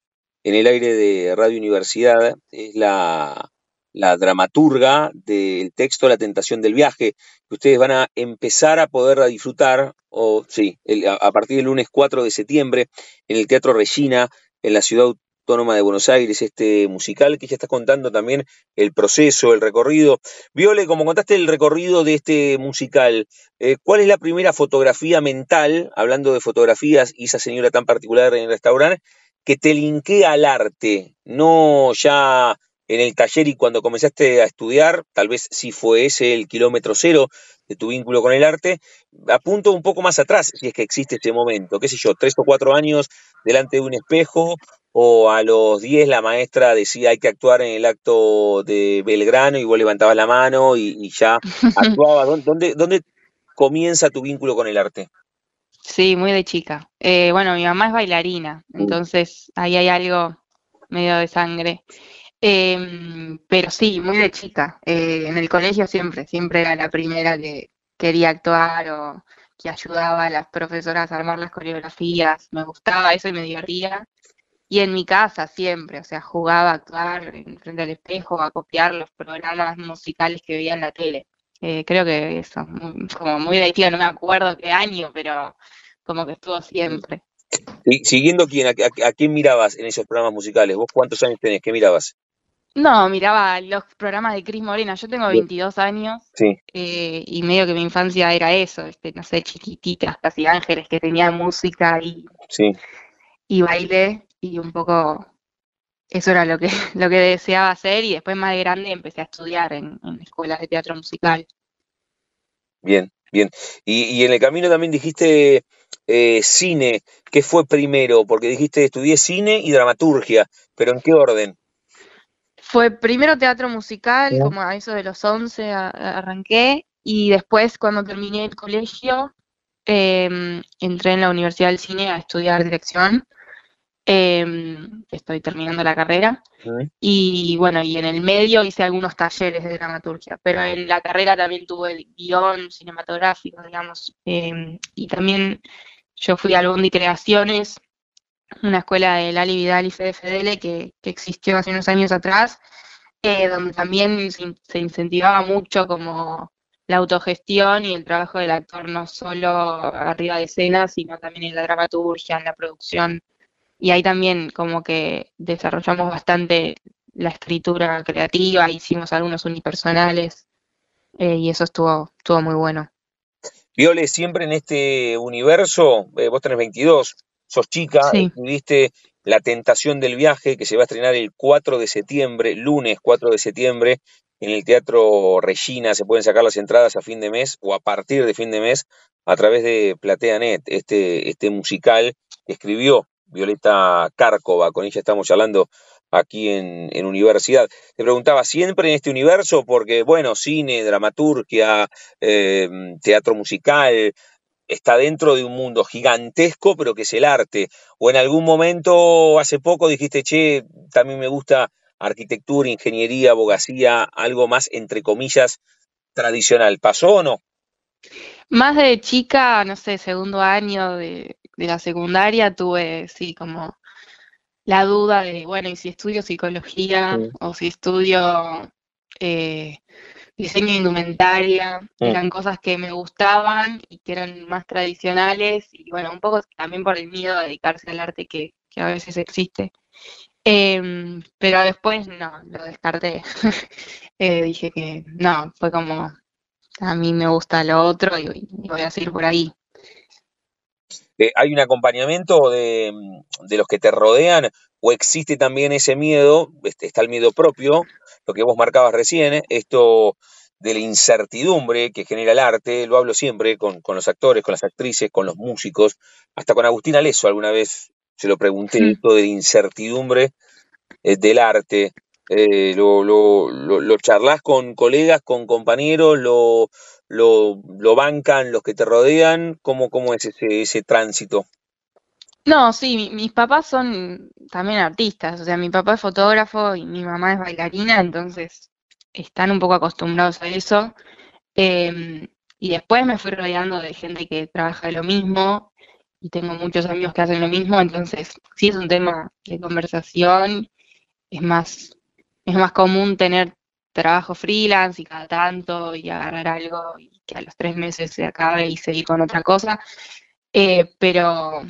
en el aire de Radio Universidad. Es la, la dramaturga del texto La tentación del viaje, que ustedes van a empezar a poder disfrutar, o sí, a, partir del lunes 4 de septiembre, en el Teatro Regina, en la ciudad Autónoma de Buenos Aires, este musical que ya está contando también el proceso, el recorrido. Viole, como contaste el recorrido de este musical, eh, ¿cuál es la primera fotografía mental, hablando de fotografías y esa señora tan particular en el restaurante, que te linkea al arte? No ya en el taller y cuando comenzaste a estudiar, tal vez si fue ese el kilómetro cero de tu vínculo con el arte, apunto un poco más atrás, si es que existe este momento, qué sé yo, tres o cuatro años delante de un espejo, o a los diez la maestra decía hay que actuar en el acto de Belgrano y vos levantabas la mano y, ya actuaba. ¿Dónde, ¿Dónde comienza tu vínculo con el arte? Sí, muy de chica. Eh, bueno, mi mamá es bailarina, entonces ahí hay algo medio de sangre. Em, pero sí, muy de chica. Eh, en el colegio siempre, siempre era la primera que quería actuar o que ayudaba a las profesoras a armar las coreografías. Me gustaba eso y me divertía. Y en mi casa siempre, o sea, jugaba a actuar en frente al espejo, a copiar los programas musicales que veía en la tele. Eh, creo que eso, como muy de chica, no me acuerdo qué año, pero como que estuvo siempre. siguiendo quién, a, quién mirabas en esos programas musicales? ¿Vos cuántos años tenés? ¿Qué mirabas? No, miraba los programas de Cris Morena. Yo tengo 22 años eh, y medio que mi infancia era eso, este, no sé, chiquititas, casi ángeles que tenían música y, y baile y un poco eso era lo que, lo que deseaba hacer y después más de grande empecé a estudiar en, escuelas de teatro musical. Bien, bien. Y, en el camino también dijiste eh, cine, ¿qué fue primero? Porque dijiste estudié cine y dramaturgia, pero ¿en qué orden? Fue primero teatro musical, como a eso de los 11 arranqué, y después cuando terminé el colegio, em, entré en la Universidad del Cine a estudiar dirección. Em, estoy terminando la carrera. Y bueno, y en el medio hice algunos talleres de dramaturgia, pero en la carrera también tuve el guion cinematográfico, digamos. Em, y también yo fui a Albundi Creaciones, una escuela de Lali Vidal y Fedele que, existió hace unos años atrás, eh, donde también se, incentivaba mucho como la autogestión y el trabajo del actor no solo arriba de escena, sino también en la dramaturgia, en la producción. Y ahí también como que desarrollamos bastante la escritura creativa, hicimos algunos unipersonales eh, y eso estuvo, estuvo muy bueno. Viole, siempre en este universo, eh, vos tenés 22, sos chica, escribiste La tentación del viaje, que se va a estrenar el 4 de septiembre, lunes 4 de septiembre, en el Teatro Regina. Se pueden sacar las entradas a fin de mes o a partir de fin de mes a través de PlateaNet, este, este musical que escribió Violeta Cárcova, con ella estamos hablando aquí en, en, Universidad. Te preguntaba, ¿siempre en este universo? Porque, bueno, cine, dramaturgia, eh, teatro musical, está dentro de un mundo gigantesco, pero que es el arte. O en algún momento, hace poco, dijiste, che, también me gusta arquitectura, ingeniería, abogacía, algo más, entre comillas, tradicional. ¿Pasó o no? Más de chica, no sé, segundo año de, la secundaria, tuve, sí, como la duda de, bueno, ¿y si estudio psicología o si estudio eh, diseño de indumentaria, mm. eran cosas que me gustaban y que eran más tradicionales y bueno, un poco también por el miedo a dedicarse al arte que, a veces existe. Em, pero después no, lo descarté. Eh, dije que no, fue como a mí me gusta lo otro y, voy a seguir por ahí. Eh, ¿Hay un acompañamiento de, de, los que te rodean o existe también ese miedo? Este, está el miedo propio lo que vos marcabas recién, esto de la incertidumbre que genera el arte, lo hablo siempre con, los actores, con las actrices, con los músicos, hasta con Agustín Aleso alguna vez se lo pregunté, esto de la incertidumbre eh, del arte, eh, lo, lo, lo, charlas con colegas, con compañeros, lo, lo, bancan los que te rodean, ¿cómo, cómo es ese, ese tránsito? No, sí, mis papás son también artistas, o sea, mi papá es fotógrafo y mi mamá es bailarina, entonces están un poco acostumbrados a eso. Em, y después me fui rodeando de gente que trabaja lo mismo y tengo muchos amigos que hacen lo mismo, entonces sí es un tema de conversación, es más, es más común tener trabajo freelance y cada tanto y agarrar algo y que a los tres meses se acabe y seguir con otra cosa. Eh, pero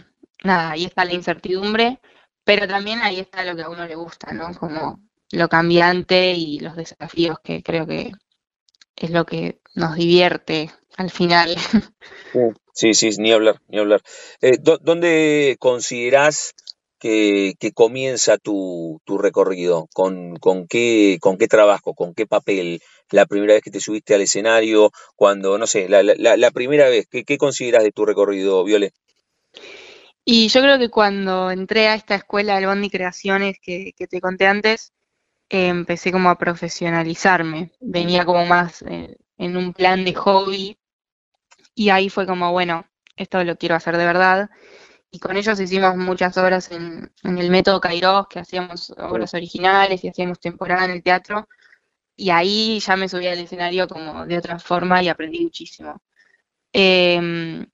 nada, ahí está la incertidumbre, pero también ahí está lo que a uno le gusta, ¿no? Como lo cambiante y los desafíos que creo que es lo que nos divierte al final. Sí, sí, ni hablar, ni hablar. Eh, ¿Dónde considerás que, comienza tu, recorrido? ¿Con, con, qué, ¿Con qué trabajo? ¿Con qué papel? La primera vez que te subiste al escenario, cuando, no sé, la, la, la primera vez, ¿qué, ¿qué consideras de tu recorrido, Viole? Y yo creo que cuando entré a esta escuela de Bondi Creaciones que, que te conté antes, empecé como a profesionalizarme. Venía como más eh, en un plan de hobby y ahí fue como, bueno, esto lo quiero hacer de verdad. Y con ellos hicimos muchas obras en, el método Kairos, que hacíamos obras originales y hacíamos temporada en el teatro. Y ahí ya me subí al escenario como de otra forma y aprendí muchísimo. Em,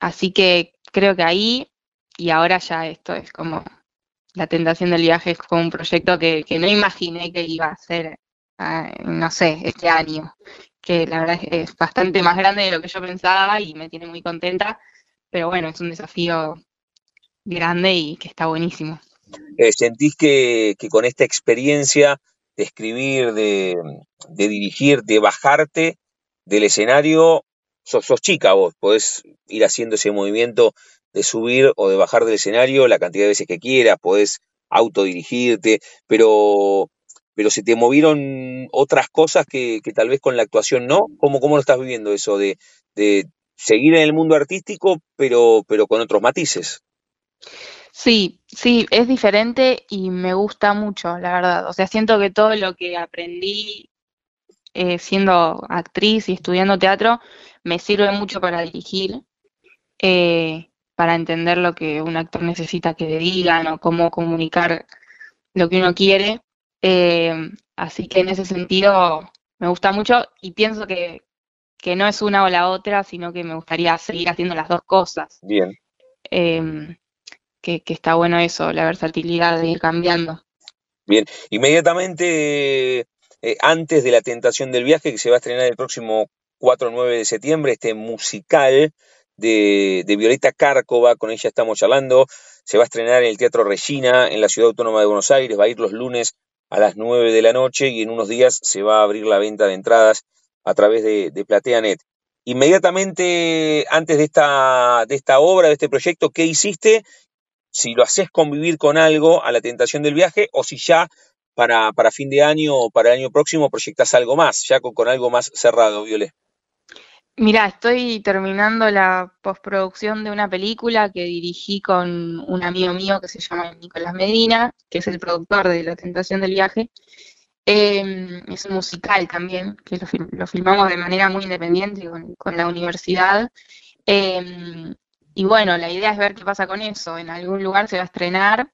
así que creo que ahí y ahora ya esto es como la tentación del viaje, es como un proyecto que, no imaginé que iba a ser, ah, no sé, este año, que la verdad es, bastante más grande de lo que yo pensaba y me tiene muy contenta, pero bueno, es un desafío grande y que está buenísimo. Eh, ¿Sentís que, con esta experiencia de escribir, de, de dirigir, de bajarte del escenario, sos, sos, chica vos, podés ir haciendo ese movimiento de subir o de bajar del escenario la cantidad de veces que quieras, podés autodirigirte, pero, pero se te movieron otras cosas que, tal vez con la actuación no. ¿Cómo, cómo lo estás viviendo eso de, seguir en el mundo artístico, pero, pero con otros matices? Sí, sí, es diferente y me gusta mucho, la verdad. O sea, siento que todo lo que aprendí eh, siendo actriz y estudiando teatro me sirve mucho para dirigir. Eh, para entender lo que un actor necesita que le digan o cómo comunicar lo que uno quiere. Eh, así que en ese sentido me gusta mucho y pienso que, no es una o la otra, sino que me gustaría seguir haciendo las dos cosas. Bien. Em, que, está bueno eso, la versatilidad de ir cambiando. Bien, inmediatamente eh, antes de la tentación del viaje, que se va a estrenar el próximo 4 o 9 de septiembre, este musical de, Violeta Cárcova, con ella estamos charlando. Se va a estrenar en el Teatro Regina, en la Ciudad Autónoma de Buenos Aires, va a ir los lunes a las 9 de la noche y en unos días se va a abrir la venta de entradas a través de, de PlateaNet. Inmediatamente antes de esta, de esta obra, de este proyecto, ¿qué hiciste? Si lo haces convivir con algo a la tentación del viaje o si ya para, para fin de año o para el año próximo proyectas algo más, ya con, con algo más cerrado, Violet. Mira, estoy terminando la postproducción de una película que dirigí con un amigo mío que se llama Nicolás Medina, que es el productor de La Tentación del Viaje. Em, es un musical también, que lo, filmamos de manera muy independiente con, la universidad. Em, y bueno, la idea es ver qué pasa con eso. En algún lugar se va a estrenar,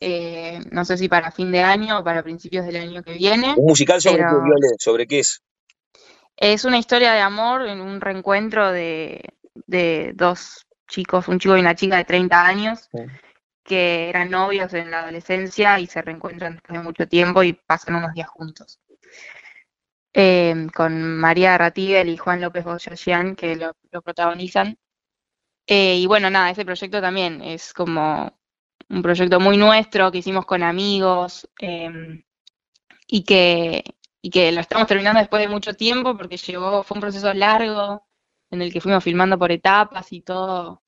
eh, no sé si para fin de año o para principios del año que viene. ¿Un musical sobre ¿Sobre qué es? Es una historia de amor en un reencuentro de, dos chicos, un chico y una chica de 30 años, que eran novios en la adolescencia y se reencuentran después de mucho tiempo y pasan unos días juntos. Em, con María Ratigel y Juan López Boyajian, que lo, protagonizan. Eh, y bueno, nada, ese proyecto también es como un proyecto muy nuestro que hicimos con amigos em, y que y que lo estamos terminando después de mucho tiempo porque llegó, fue un proceso largo en el que fuimos filmando por etapas y todo,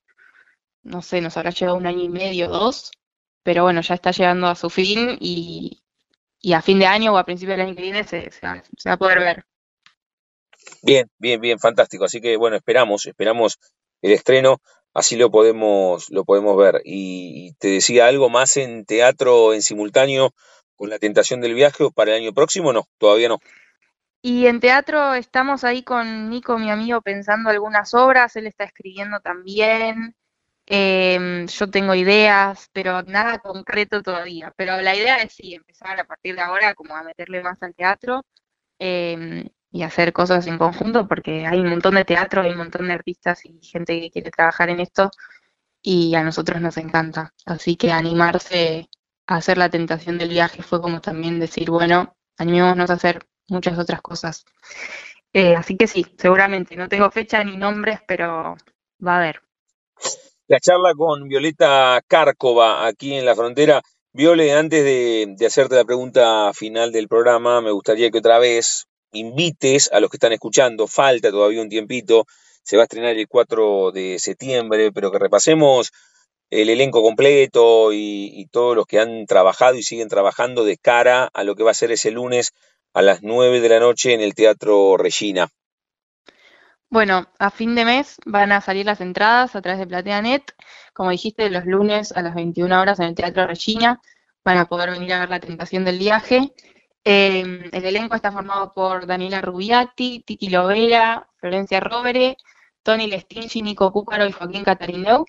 no sé, nos habrá llevado un año y medio, dos, pero bueno, ya está llegando a su fin y, a fin de año o a principio del año que viene se, va, a poder ver. Bien, bien, bien, fantástico. Así que bueno, esperamos, esperamos el estreno, así lo podemos, lo podemos ver. Y, y te decía algo más en teatro en simultáneo con la tentación del viaje o para el año próximo? No, todavía no. Y en teatro estamos ahí con Nico, mi amigo, pensando algunas obras, él está escribiendo también, em, yo tengo ideas, pero nada concreto todavía. Pero la idea es sí, empezar a partir de ahora como a meterle más al teatro. em, y hacer cosas en conjunto, porque hay un montón de teatro, hay un montón de artistas y gente que quiere trabajar en esto y a nosotros nos encanta. Así que animarse hacer la tentación del viaje fue como también decir, bueno, animémonos a hacer muchas otras cosas. Eh, así que sí, seguramente, no tengo fecha ni nombres, pero va a haber. La charla con Violeta Cárcova aquí en la frontera. Viole, antes de, de hacerte la pregunta final del programa, me gustaría que otra vez invites a los que están escuchando, falta todavía un tiempito, se va a estrenar el 4 de septiembre, pero que repasemos el elenco completo y, todos los que han trabajado y siguen trabajando de cara a lo que va a ser ese lunes a las 9 de la noche en el Teatro Regina. Bueno, a fin de mes van a salir las entradas a través de PlateaNet. Como dijiste, los lunes a las 21 horas en el Teatro Regina van a poder venir a ver La Tentación del Viaje. Em, el elenco está formado por Daniela Rubiati, Titi Lovera, Florencia Rovere, Tony Lestingi, Nico Cúcaro y Joaquín Catarineu.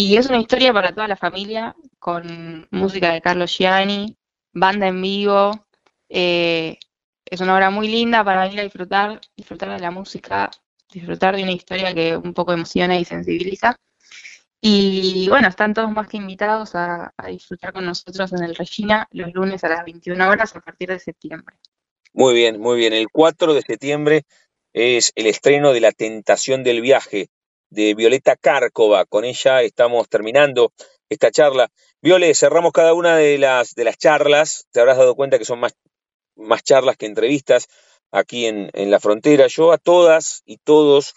Y es una historia para toda la familia, con música de Carlos Gianni, banda en vivo. Eh, es una obra muy linda para venir a disfrutar, disfrutar de la música, disfrutar de una historia que un poco emociona y sensibiliza. Y bueno, están todos más que invitados a, disfrutar con nosotros en el Regina los lunes a las 21 horas a partir de septiembre. Muy bien, muy bien. El 4 de septiembre es el estreno de La Tentación del Viaje de Violeta Cárcova. Con ella estamos terminando esta charla. Viole, cerramos cada una de las, de las charlas. Te habrás dado cuenta que son más, más charlas que entrevistas aquí en, en la frontera. Yo a todas y todos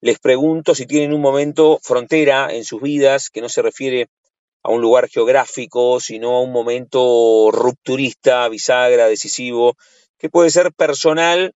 les pregunto si tienen un momento frontera en sus vidas que no se refiere a un lugar geográfico, sino a un momento rupturista, bisagra, decisivo, que puede ser personal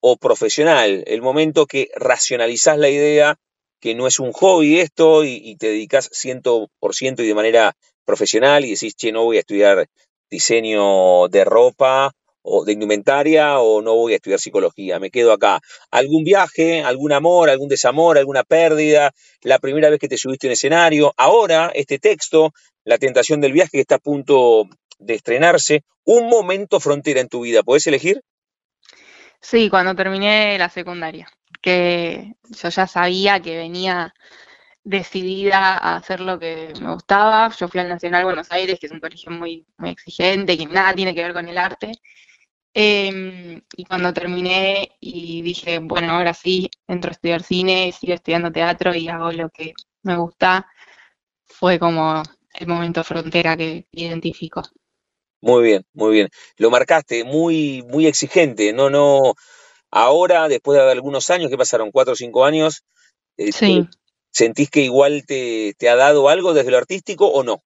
o profesional. El momento que racionalizás la idea que no es un hobby esto y, te dedicas 100% y de manera profesional y decís, che, no voy a estudiar diseño de ropa o de indumentaria o no voy a estudiar psicología, me quedo acá. ¿Algún viaje, algún amor, algún desamor, alguna pérdida, la primera vez que te subiste en escenario? Ahora, este texto, La tentación del viaje que está a punto de estrenarse, un momento frontera en tu vida, ¿puedes elegir? Sí, cuando terminé la secundaria, que yo ya sabía que venía decidida a hacer lo que me gustaba. Yo fui al Nacional Buenos Aires, que es un colegio muy, muy exigente, que nada tiene que ver con el arte. Em, y cuando terminé y dije, bueno, ahora sí, entro a estudiar cine, sigo estudiando teatro y hago lo que me gusta, fue como el momento frontera que identifico. Muy bien, muy bien. Lo marcaste, muy, muy exigente. No, no. Ahora, después de algunos años, que pasaron? ¿Cuatro o cinco años? Eh, sí. ¿Sentís que igual te, te ha dado algo desde lo artístico o no?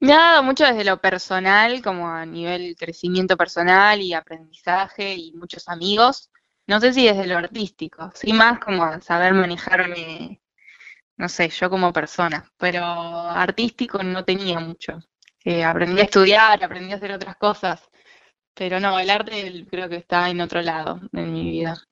Me ha dado mucho desde lo personal, como a nivel crecimiento personal y aprendizaje y muchos amigos. No sé si desde lo artístico, sí más como saber manejarme, no sé, yo como persona, pero artístico no tenía mucho. Eh, aprendí a estudiar, aprendí a hacer otras cosas, pero no, el arte creo que está en otro lado en mi vida.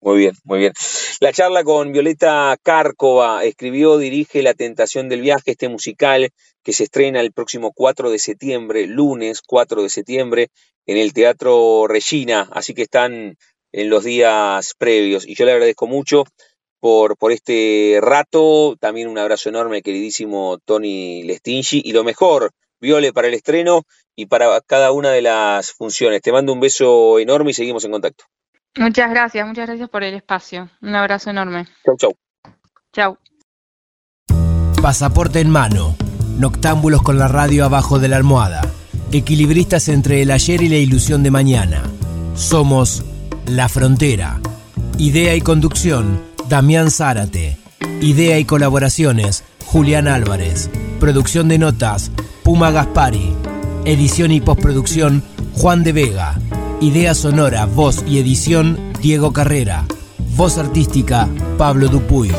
Muy bien, muy bien. La charla con Violeta Cárcova escribió, dirige La Tentación del Viaje, este musical que se estrena el próximo 4 de septiembre, lunes 4 de septiembre, en el Teatro Regina, así que están en los días previos. Y yo le agradezco mucho por, por este rato, también un abrazo enorme, queridísimo Tony Lestingi, y lo mejor, Viole, para el estreno y para cada una de las funciones. Te mando un beso enorme y seguimos en contacto. Muchas gracias, muchas gracias por el espacio. Un abrazo enorme. Chau, chau. Chau. Pasaporte en mano. Noctámbulos con la radio abajo de la almohada. Equilibristas entre el ayer y la ilusión de mañana. Somos La Frontera. Idea y conducción, Damián Zárate. Idea y colaboraciones, Julián Álvarez. Producción de notas, Puma Gaspari. Edición y postproducción, Juan de Vega. Idea sonora, voz y edición, Diego Carrera. Voz artística, Pablo Dupuy.